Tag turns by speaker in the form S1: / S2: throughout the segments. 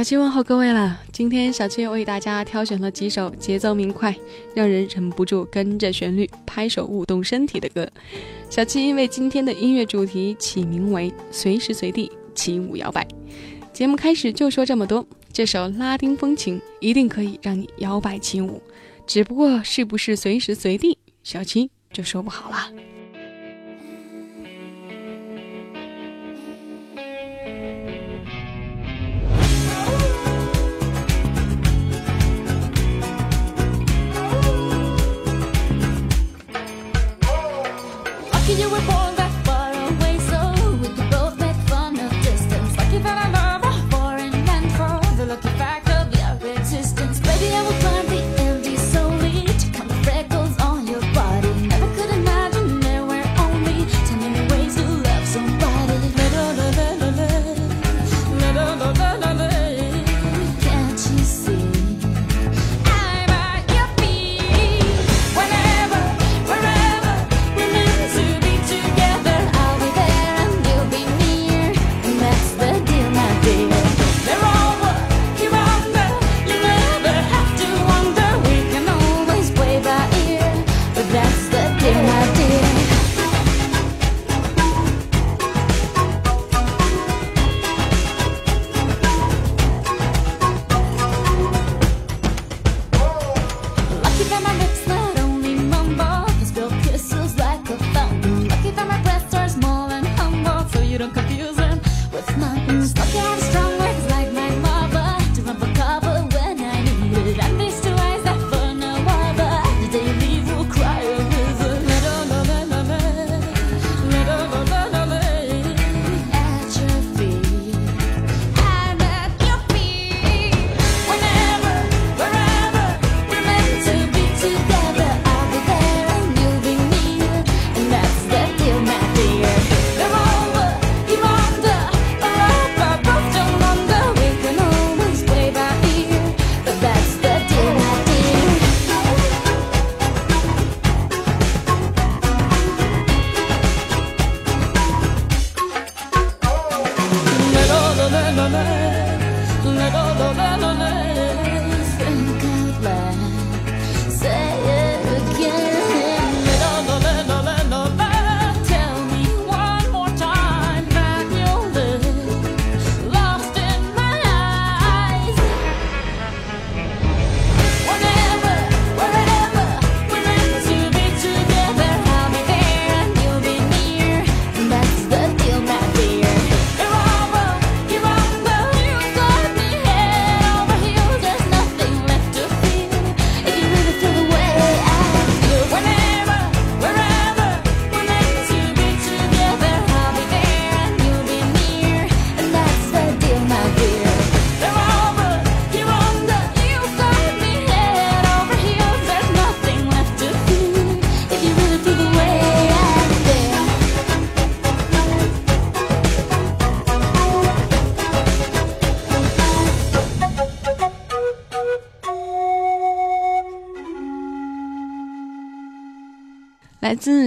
S1: 小七问候各位了。今天小七为大家挑选了几首节奏明快，让人忍不住跟着旋律拍手舞动身体的歌。小七因为今天的音乐主题起名为“随时随地起舞摇摆”。节目开始就说这么多，这首拉丁风情一定可以让你摇摆起舞，只不过是不是随时随地，小七就说不好了。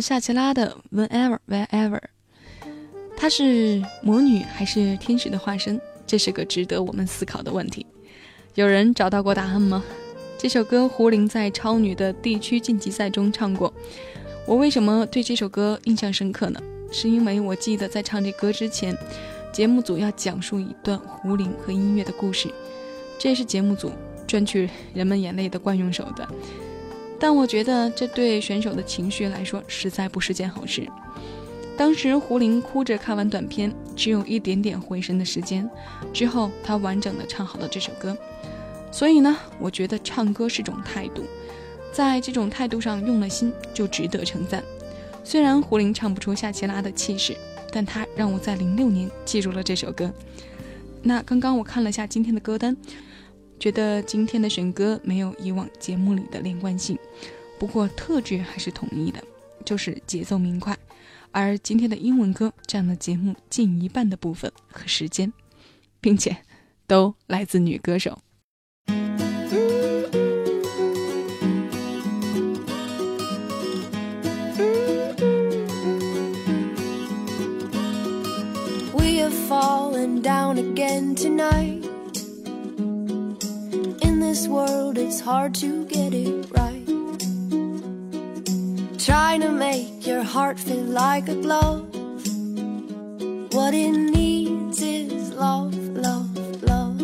S1: 夏奇拉的 Whenever Wherever，她是魔女还是天使的化身？这是个值得我们思考的问题。有人找到过答案吗？这首歌胡林在超女的地区晋级赛中唱过。我为什么对这首歌印象深刻呢？是因为我记得在唱这歌之前，节目组要讲述一段胡林和音乐的故事，这也是节目组赚取人们眼泪的惯用手段。但我觉得这对选手的情绪来说实在不是件好事。当时胡林哭着看完短片，只有一点点回神的时间，之后他完整的唱好了这首歌。所以呢，我觉得唱歌是种态度，在这种态度上用了心，就值得称赞。虽然胡林唱不出夏奇拉的气势，但他让我在零六年记住了这首歌。那刚刚我看了下今天的歌单。觉得今天的选歌没有以往节目里的连贯性，不过特质还是统一的，就是节奏明快。而今天的英文歌占了节目近一半的部分和时间，并且都来自女歌手。
S2: We have fallen down again tonight. It's hard to get it right. Trying to make your heart feel like a glove. What it needs is love, love, love.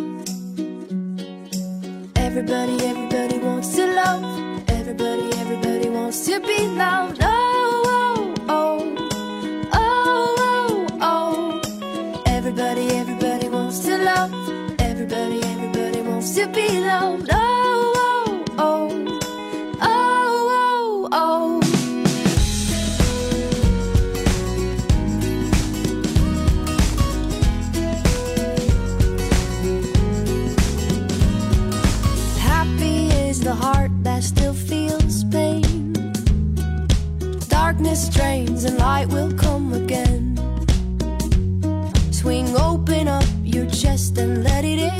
S2: Everybody, everybody wants to love. Everybody, everybody wants to be loved. Oh, oh, oh, oh, oh, oh. Everybody, everybody wants to love. Everybody, everybody wants to be loved. Oh, the heart that still feels pain. Darkness drains and light will come again. Swing open up your chest and let it in.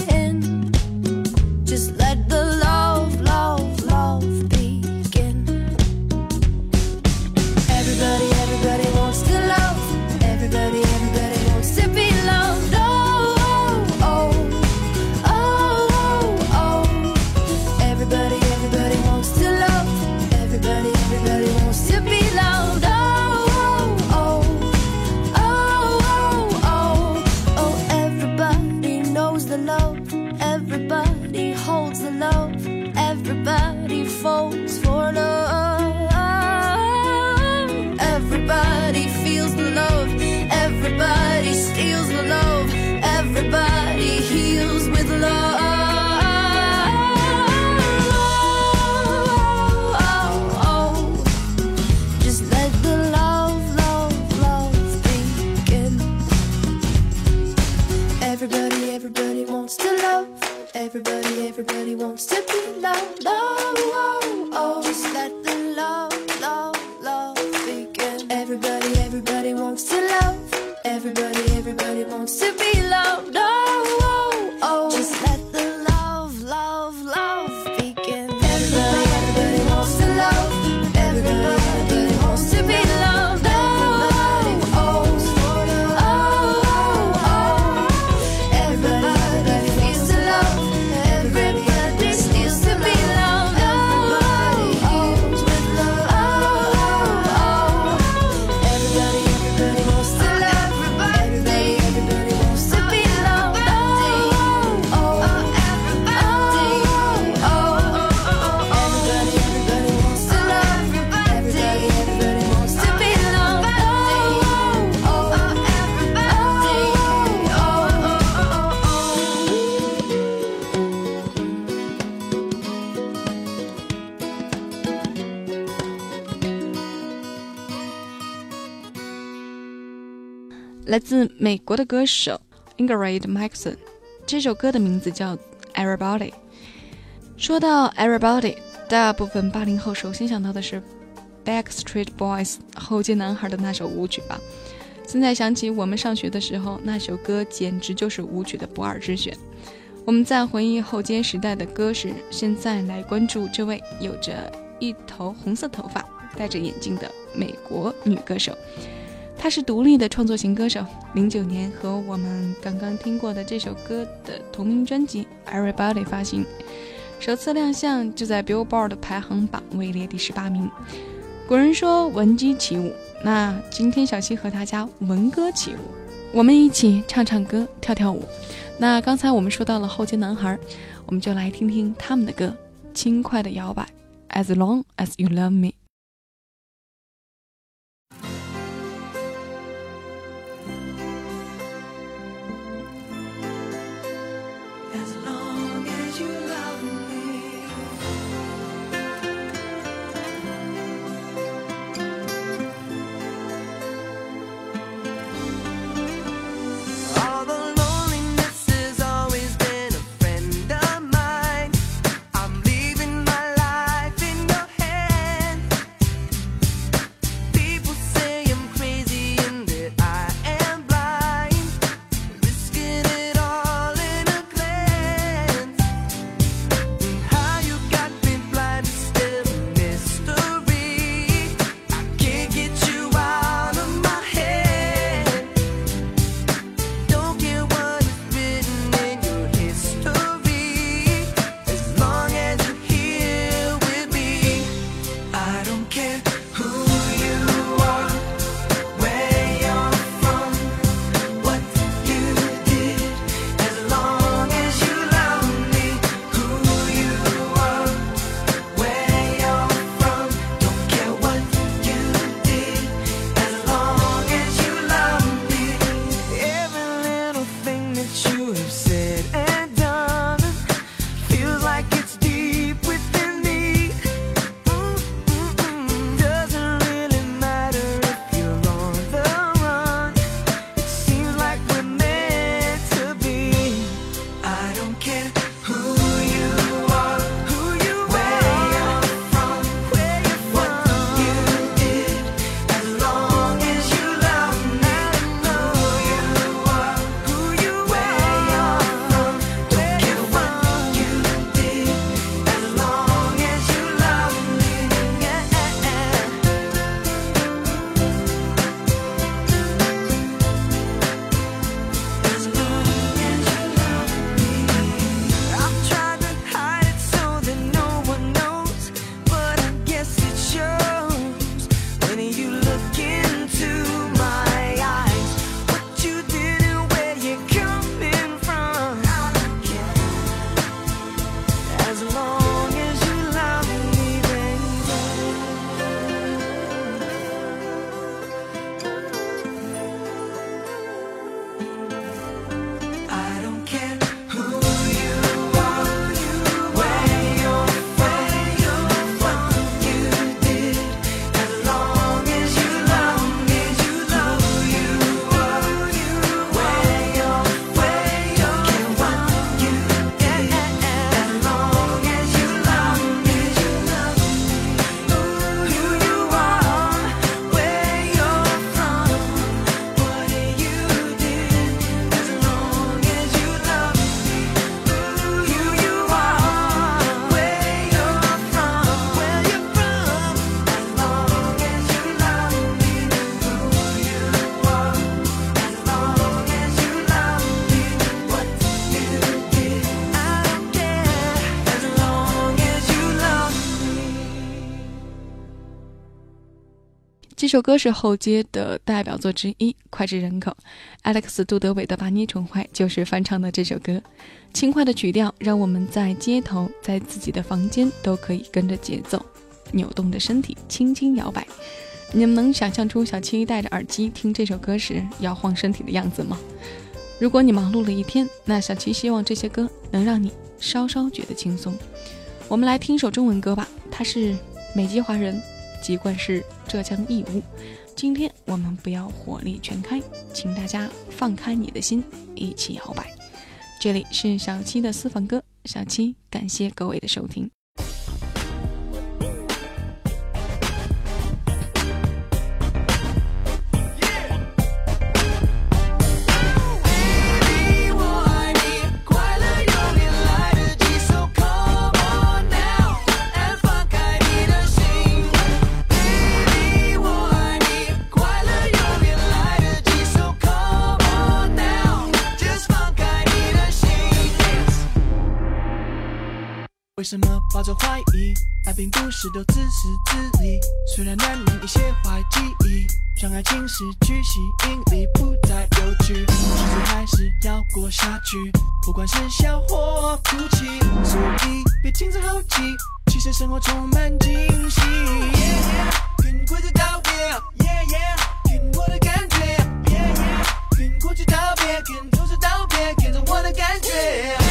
S2: Feels the love. Everybody steals the love. Everybody heals with love. Just let the love, love, love begin. Everybody, everybody wants to love. Everybody, everybody wants to be loved. Oh, oh, oh.
S3: 来自美国的歌手 Ingrid Michaelson，这首歌的名字叫《Everybody》。说到 Everybody，大部分八零后首先想到的是 Backstreet Boys 后街男孩的那首舞曲吧。现在想起我们上学的时候，那首歌简直就是舞曲的不二之选。我们在回忆后街时代的歌时，现在来关注这位有着一头红色头发、戴着眼镜的美国女歌手。他是独立的创作型歌手，零九年和我们刚刚听过的这首歌的同名专辑《Everybody》发行，首次亮相就在 Billboard 排行榜位列第十八名。古人说闻鸡起舞，那今天小七和大家闻歌起舞，我们一起唱唱歌，跳跳舞。那刚才我们说到了后街男孩，我们就来听听他们的歌，轻快的摇摆。As long as you love me。这首歌是后街的代表作之一，脍炙人口。Alex 杜德伟的《把你宠坏》就是翻唱的这首歌，轻快的曲调让我们在街头、在自己的房间都可以跟着节奏，扭动着身体轻轻摇摆。你们能想象出小七戴着耳机听这首歌时摇晃身体的样子吗？如果你忙碌了一天，那小七希望这些歌能让你稍稍觉得轻松。我们来听首中文歌吧，它是美籍华人。籍贯是浙江义乌。今天我们不要火力全开，请大家放开你的心，一起摇摆。这里是小七的私房歌，小七感谢各位的收听。
S4: 什么抱着怀疑？爱并不是都自私自利，虽然难免一些坏记忆，让爱情失去吸引力，不再有趣，日子还是要过下去，不管是笑或哭泣，所以别轻自后忌，其实生活充满惊喜。Yeah, yeah，跟规则道别，Yeah yeah，跟我的感觉，Yeah yeah，跟过去道别，跟都市道别，跟着我的感觉。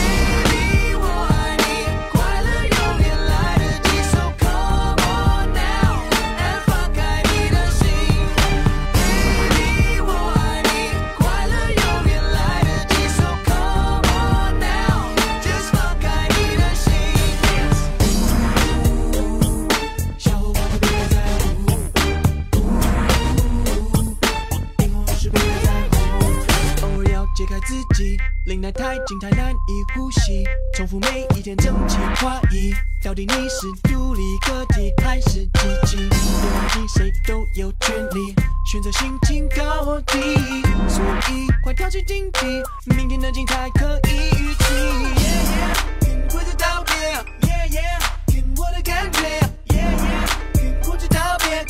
S4: 呼吸，重复每一天整齐划一。到底你是独立个体还是机器？别忘记谁都有权利选择心情高低，所以快跳起竞技，明天的精彩可以预期。Yeah, yeah，跟规则道别，Yeah yeah，跟我的感觉，Yeah yeah，跟过去道别，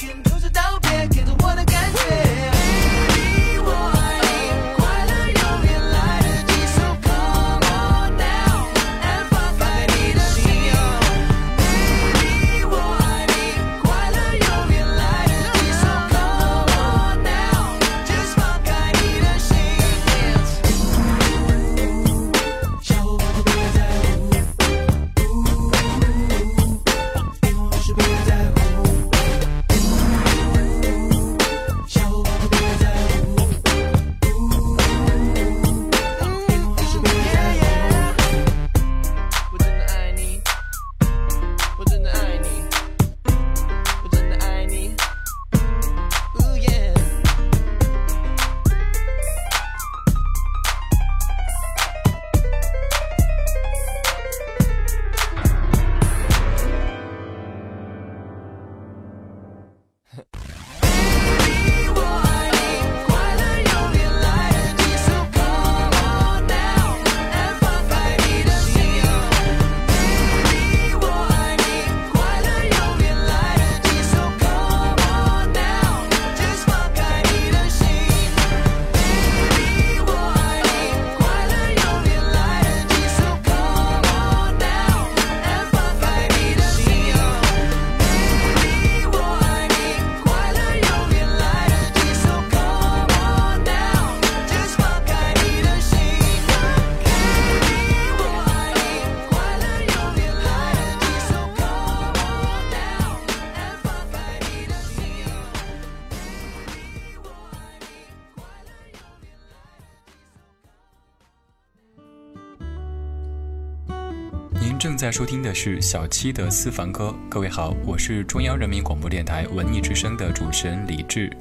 S4: 在
S5: 收听的是小七的私房歌。各位好，我是中央人民广播电台文艺之声的主持人李志。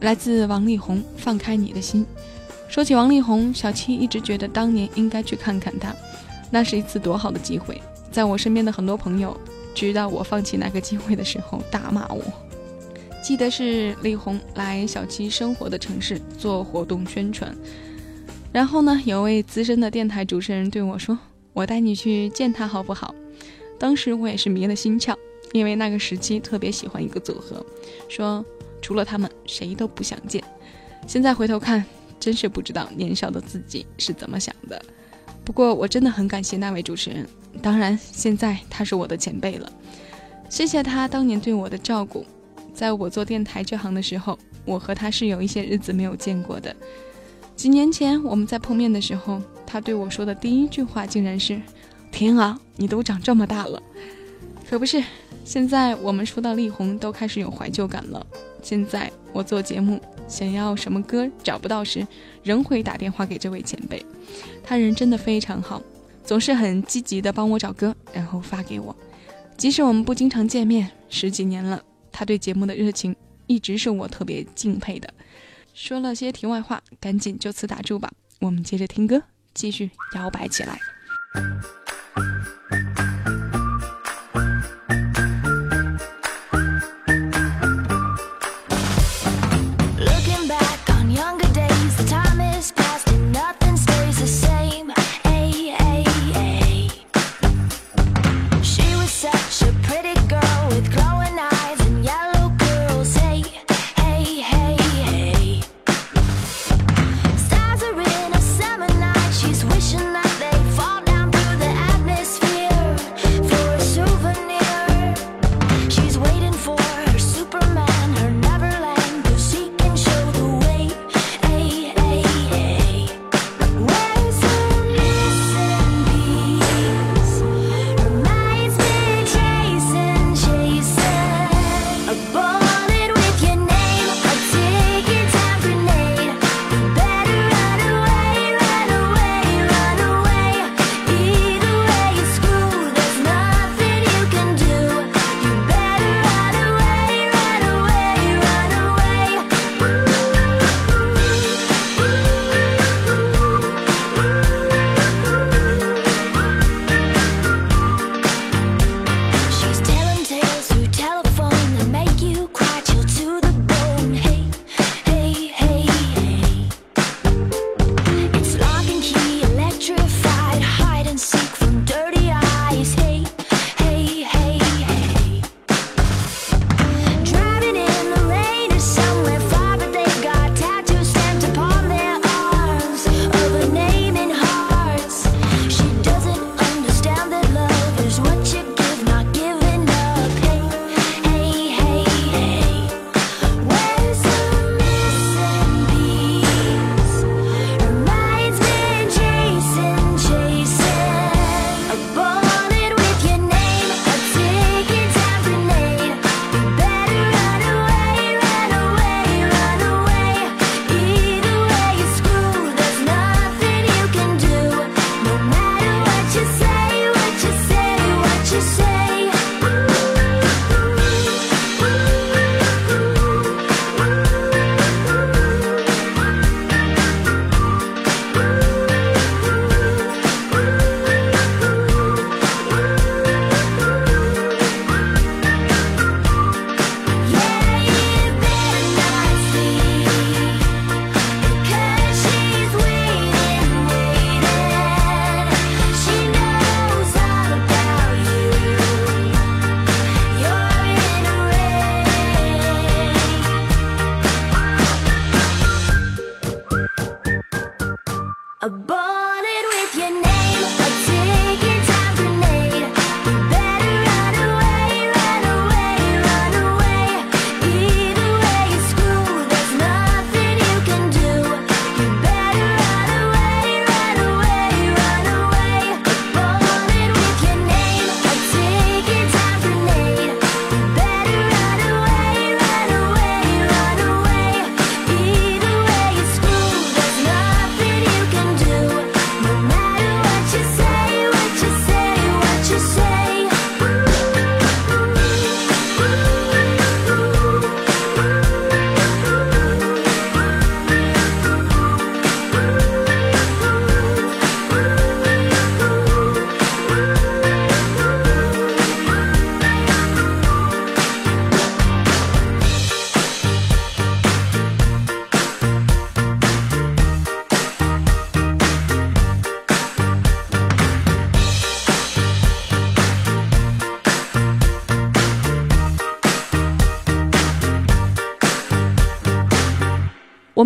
S3: 来自王力宏，《放开你的心》。说起王力宏，小七一直觉得当年应该去看看他，那是一次多好的机会。在我身边的很多朋友知道我放弃那个机会的时候，大骂我。记得是力宏来小七生活的城市做活动宣传，然后呢，有位资深的电台主持人对我说：“我带你去见他好不好？”当时我也是迷了心窍，因为那个时期特别喜欢一个组合，说除了他们谁都不想见。现在回头看，真是不知道年少的自己是怎么想的。不过我真的很感谢那位主持人，当然现在他是我的前辈了，谢谢他当年对我的照顾。在我做电台这行的时候，我和他是有一些日子没有见过的。几年前我们在碰面的时候，他对我说的第一句话竟然是：“天啊，你都长这么大了。”可不是，现在我们说到力宏都开始有怀旧感了。现在我做节目，想要什么歌找不到时，仍会打电话给这位前辈。他人真的非常好，总是很积极的帮我找歌，然后发给我。即使我们不经常见面，十几年了，他对节目的热情一直是我特别敬佩的。说了些题外话，赶紧就此打住吧。我们接着听歌，继续摇摆起来。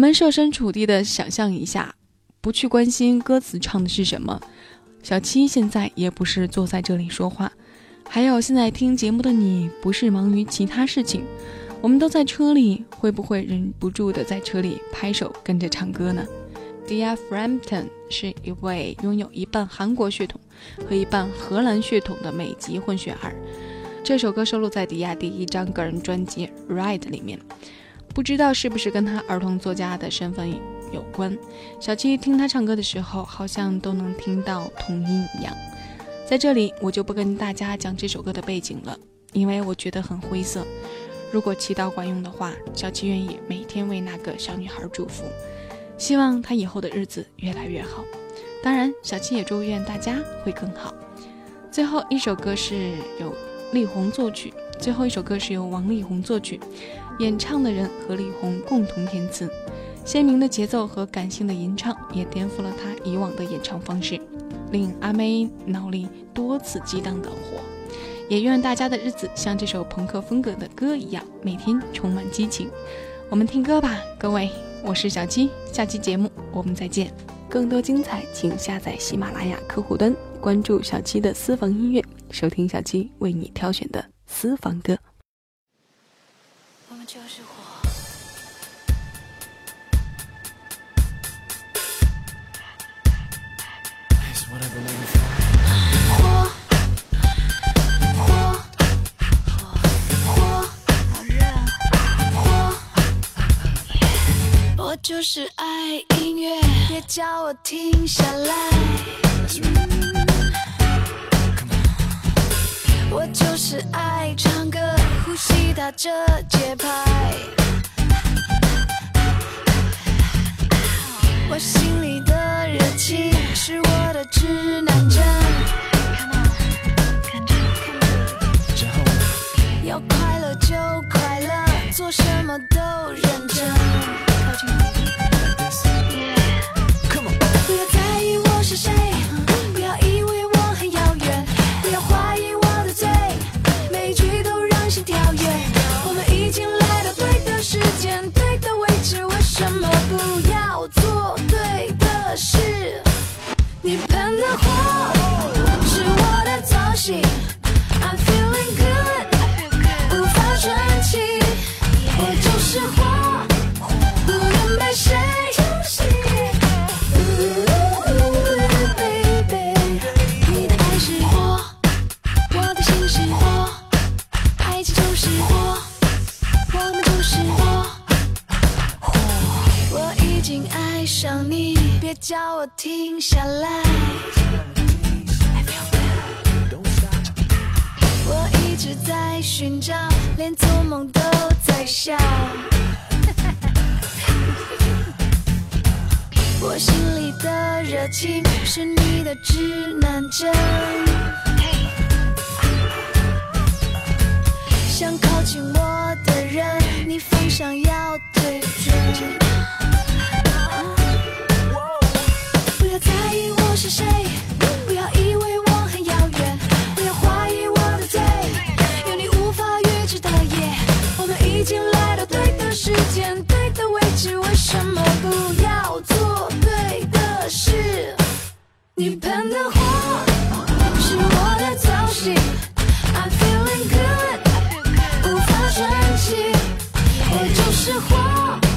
S3: 们设身处地的想象一下，不去关心歌词唱的是什么，小七现在也不是坐在这里说话。还有现在听节目的你，不是忙于其他事情，我们都在车里，会不会忍不住的在车里拍手跟着唱歌呢？Dia Frampton 是一位拥有一半韩国血统和一半荷兰血统的美籍混血儿。这首歌收录在迪亚第一张个人专辑《Ride》里面。不知道是不是跟他儿童作家的身份有关，小七听他唱歌的时候，好像都能听到童音一样。在这里，我就不跟大家讲这首歌的背景了，因为我觉得很灰色。如果祈祷管用的话，小七愿意每天为那个小女孩祝福，希望她以后的日子越来越好。当然，小七也祝愿大家会更好。最后一首歌是由力宏作曲，最后一首歌是由王力宏作曲。演唱的人和李红共同填词，鲜明的节奏和感性的吟唱也颠覆了他以往的演唱方式，令阿妹脑里多次激荡的火。也愿大家的日子像这首朋克风格的歌一样，每天充满激情。我们听歌吧，各位，我是小七，下期节目我们再见。更多精彩，请下载喜马拉雅客户端，关注小七的私房音乐，收听小七为你挑选的私房歌。
S2: 就是火。火，火，火，好热。火，我就是爱音乐，别叫我停下来。我就是爱唱歌。呼吸打着节拍，我心里的热情是我的指南针。要快乐就快乐，做什么都认真。爱上你，别叫我停下来，我一直在寻找，连做梦都在笑。我心里的热情是你的指南针，想靠近我的人，你方向要对准。在意我是谁？不要以为我很遥远，不要怀疑我的嘴。有你无法预知的夜，我们已经来到对的时间、对的位置，为什么不要做对的事？你喷的火是我的造型，I'm feeling good，无法喘气，我就是火。